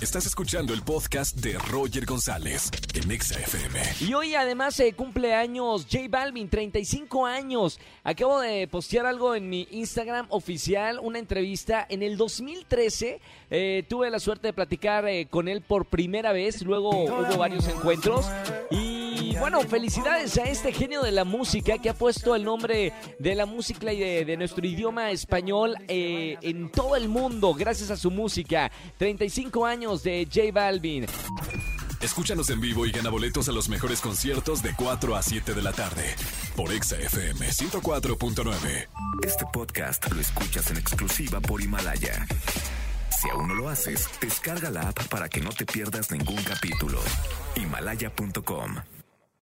Estás escuchando el podcast de Roger González en Exa FM. Y hoy además se cumple años J Balvin, 35 años. Acabo de postear algo en mi Instagram oficial, una entrevista. En el 2013 eh, tuve la suerte de platicar eh, con él por primera vez, luego hubo varios encuentros. Y bueno, felicidades a este genio de la música que ha puesto el nombre de la música y de, de nuestro idioma español eh, en todo el mundo gracias a su música. 35 años de J Balvin. Escúchanos en vivo y gana boletos a los mejores conciertos de 4 a 7 de la tarde por Exa FM 104.9. Este podcast lo escuchas en exclusiva por Himalaya. Si aún no lo haces, descarga la app para que no te pierdas ningún capítulo. Himalaya.com